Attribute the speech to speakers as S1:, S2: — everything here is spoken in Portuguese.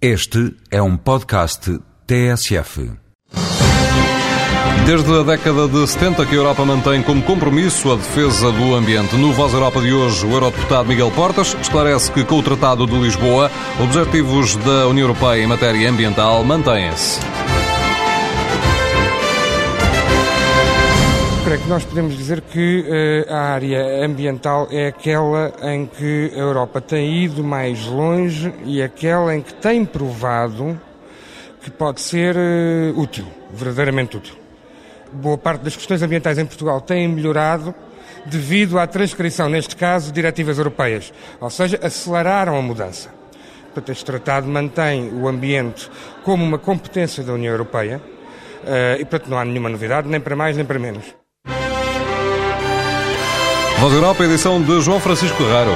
S1: Este é um podcast TSF.
S2: Desde a década de 70 que a Europa mantém como compromisso a defesa do ambiente. No Voz Europa de hoje, o eurodeputado Miguel Portas esclarece que com o Tratado de Lisboa, objetivos da União Europeia em matéria ambiental mantêm-se.
S3: Creio que nós podemos dizer que uh, a área ambiental é aquela em que a Europa tem ido mais longe e aquela em que tem provado que pode ser uh, útil, verdadeiramente útil. Boa parte das questões ambientais em Portugal têm melhorado devido à transcrição, neste caso, de diretivas europeias, ou seja, aceleraram a mudança. Portanto, este tratado mantém o ambiente como uma competência da União Europeia uh, e, portanto, não há nenhuma novidade, nem para mais nem para menos.
S2: Voz Europa, edição de João Francisco Raro.